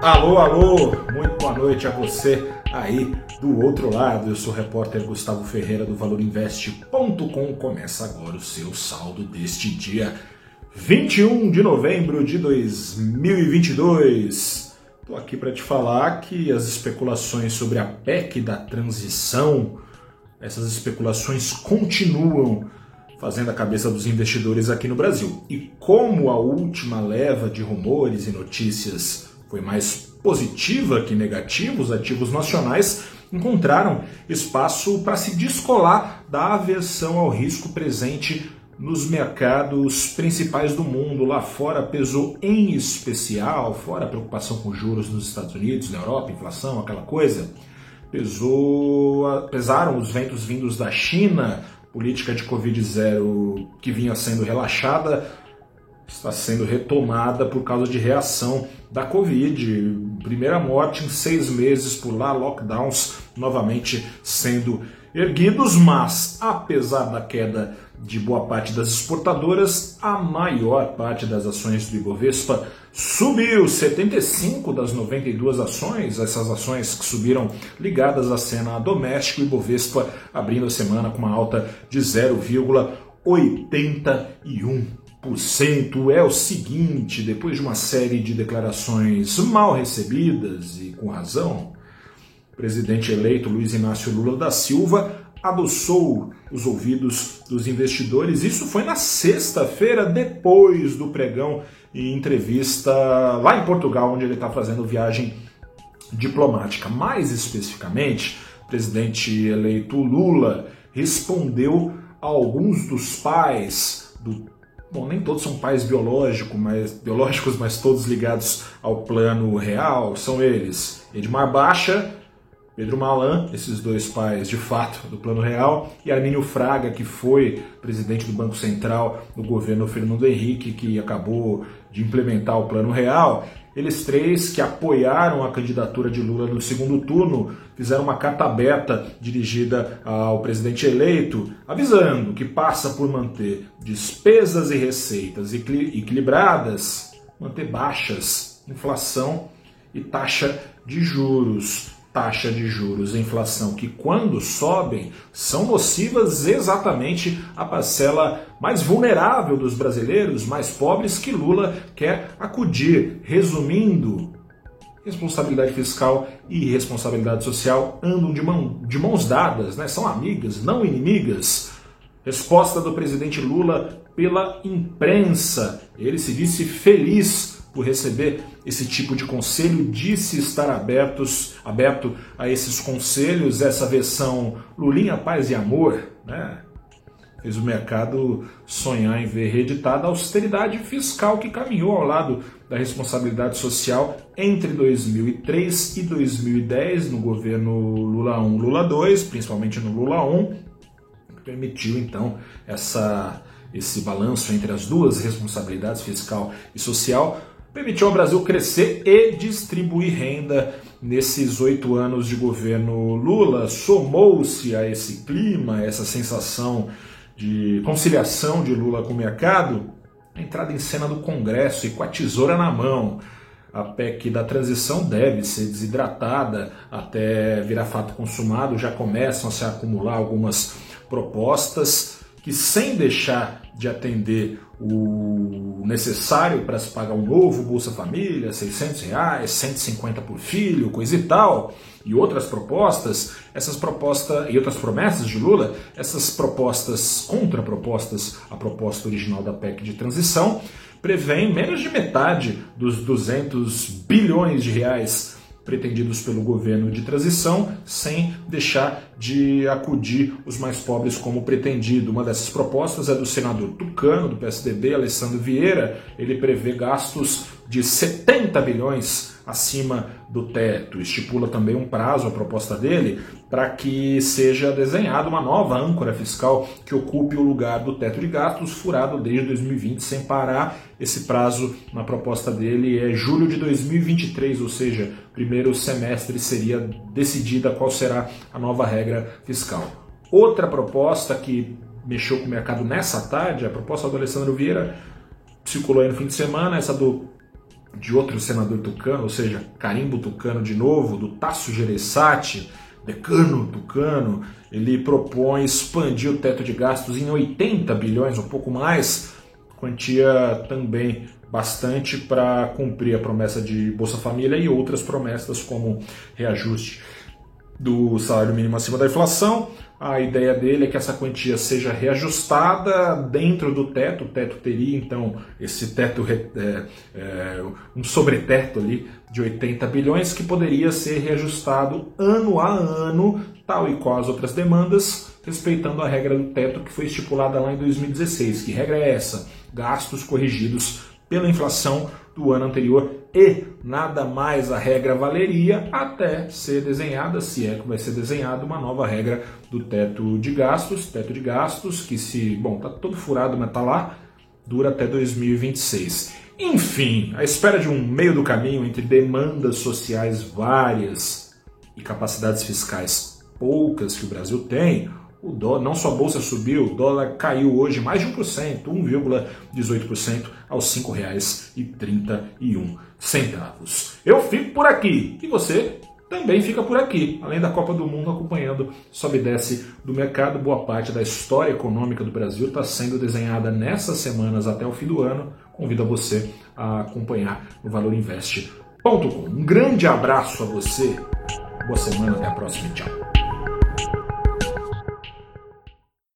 Alô, alô, muito boa noite a você aí do outro lado. Eu sou o repórter Gustavo Ferreira do ValorInvest.com. Começa agora o seu saldo deste dia 21 de novembro de 2022. Estou aqui para te falar que as especulações sobre a PEC da transição, essas especulações continuam fazendo a cabeça dos investidores aqui no Brasil. E como a última leva de rumores e notícias foi mais positiva que negativa, os ativos nacionais encontraram espaço para se descolar da aversão ao risco presente nos mercados principais do mundo. Lá fora pesou em especial, fora a preocupação com juros nos Estados Unidos, na Europa, inflação, aquela coisa. Pesou, pesaram os ventos vindos da China, política de Covid-0 que vinha sendo relaxada, está sendo retomada por causa de reação da Covid. Primeira morte em seis meses por lá, lockdowns novamente sendo erguidos, mas apesar da queda de boa parte das exportadoras, a maior parte das ações do Ibovespa subiu. 75 das 92 ações, essas ações que subiram ligadas à cena doméstica, o Ibovespa abrindo a semana com uma alta de 0,81% é o seguinte: depois de uma série de declarações mal recebidas e com razão, o presidente eleito Luiz Inácio Lula da Silva adoçou os ouvidos dos investidores. Isso foi na sexta-feira, depois do pregão e entrevista lá em Portugal, onde ele está fazendo viagem diplomática. Mais especificamente, o presidente eleito Lula respondeu a alguns dos pais do Bom, nem todos são pais biológicos, mas, biológicos, mas todos ligados ao plano real. São eles Edmar Baixa, Pedro Malan, esses dois pais de fato do plano real, e Armínio Fraga, que foi presidente do Banco Central no governo Fernando Henrique, que acabou de implementar o plano real. Eles três, que apoiaram a candidatura de Lula no segundo turno, fizeram uma carta aberta dirigida ao presidente eleito, avisando que passa por manter despesas e receitas equilibradas, manter baixas inflação e taxa de juros taxa de juros e inflação que, quando sobem, são nocivas exatamente à parcela mais vulnerável dos brasileiros, mais pobres, que Lula quer acudir. Resumindo, responsabilidade fiscal e responsabilidade social andam de, mão, de mãos dadas, né? são amigas, não inimigas. Resposta do presidente Lula pela imprensa. Ele se disse feliz por receber esse tipo de conselho, disse estar abertos, aberto a esses conselhos, essa versão Lulinha, Paz e Amor, né? fez o mercado sonhar em ver reeditada a austeridade fiscal que caminhou ao lado da responsabilidade social entre 2003 e 2010 no governo Lula 1, Lula 2, principalmente no Lula 1, que permitiu então essa esse balanço entre as duas responsabilidades fiscal e social permitiu ao Brasil crescer e distribuir renda nesses oito anos de governo Lula. Somou-se a esse clima, essa sensação de conciliação de Lula com o mercado, a entrada em cena do Congresso e com a tesoura na mão. A PEC da transição deve ser desidratada até virar fato consumado. Já começam a se acumular algumas propostas que, sem deixar de atender o necessário para se pagar um novo Bolsa Família, 600 reais, 150 por filho, coisa e tal, e outras propostas, essas propostas e outras promessas de Lula, essas propostas, contrapropostas à proposta original da PEC de transição, prevêem menos de metade dos 200 bilhões de reais pretendidos pelo governo de transição, sem deixar de acudir os mais pobres como pretendido. Uma dessas propostas é do senador Tucano, do PSDB, Alessandro Vieira. Ele prevê gastos de 70 bilhões acima do teto. Estipula também um prazo, a proposta dele, para que seja desenhada uma nova âncora fiscal que ocupe o lugar do teto de gastos, furado desde 2020 sem parar. Esse prazo, na proposta dele, é julho de 2023, ou seja, primeiro semestre seria decidida qual será a nova regra fiscal. Outra proposta que mexeu com o mercado nessa tarde, a proposta do Alessandro Vieira, circulou aí no fim de semana, essa do de outro senador tucano, ou seja, carimbo tucano de novo, do Tasso Gereissati, decano tucano, ele propõe expandir o teto de gastos em 80 bilhões, um pouco mais, quantia também bastante para cumprir a promessa de Bolsa Família e outras promessas como reajuste do salário mínimo acima da inflação. A ideia dele é que essa quantia seja reajustada dentro do teto. O teto teria então esse teto, é, é, um sobreteto ali de 80 bilhões que poderia ser reajustado ano a ano, tal e qual as outras demandas, respeitando a regra do teto que foi estipulada lá em 2016. Que regra é essa? Gastos corrigidos pela inflação do ano anterior e nada mais a regra valeria até ser desenhada, se é que vai ser desenhada, uma nova regra do teto de gastos, teto de gastos que se, bom, tá todo furado, mas tá lá, dura até 2026. Enfim, à espera de um meio do caminho entre demandas sociais várias e capacidades fiscais poucas que o Brasil tem, o dólar, não só a bolsa subiu, o dólar caiu hoje mais de 1%, 1,18% aos R$ 5,31. Eu fico por aqui e você também fica por aqui, além da Copa do Mundo acompanhando sobe e desce do mercado. Boa parte da história econômica do Brasil está sendo desenhada nessas semanas até o fim do ano. Convido você a acompanhar no valorinvest.com. Um grande abraço a você, boa semana, até a próxima tchau.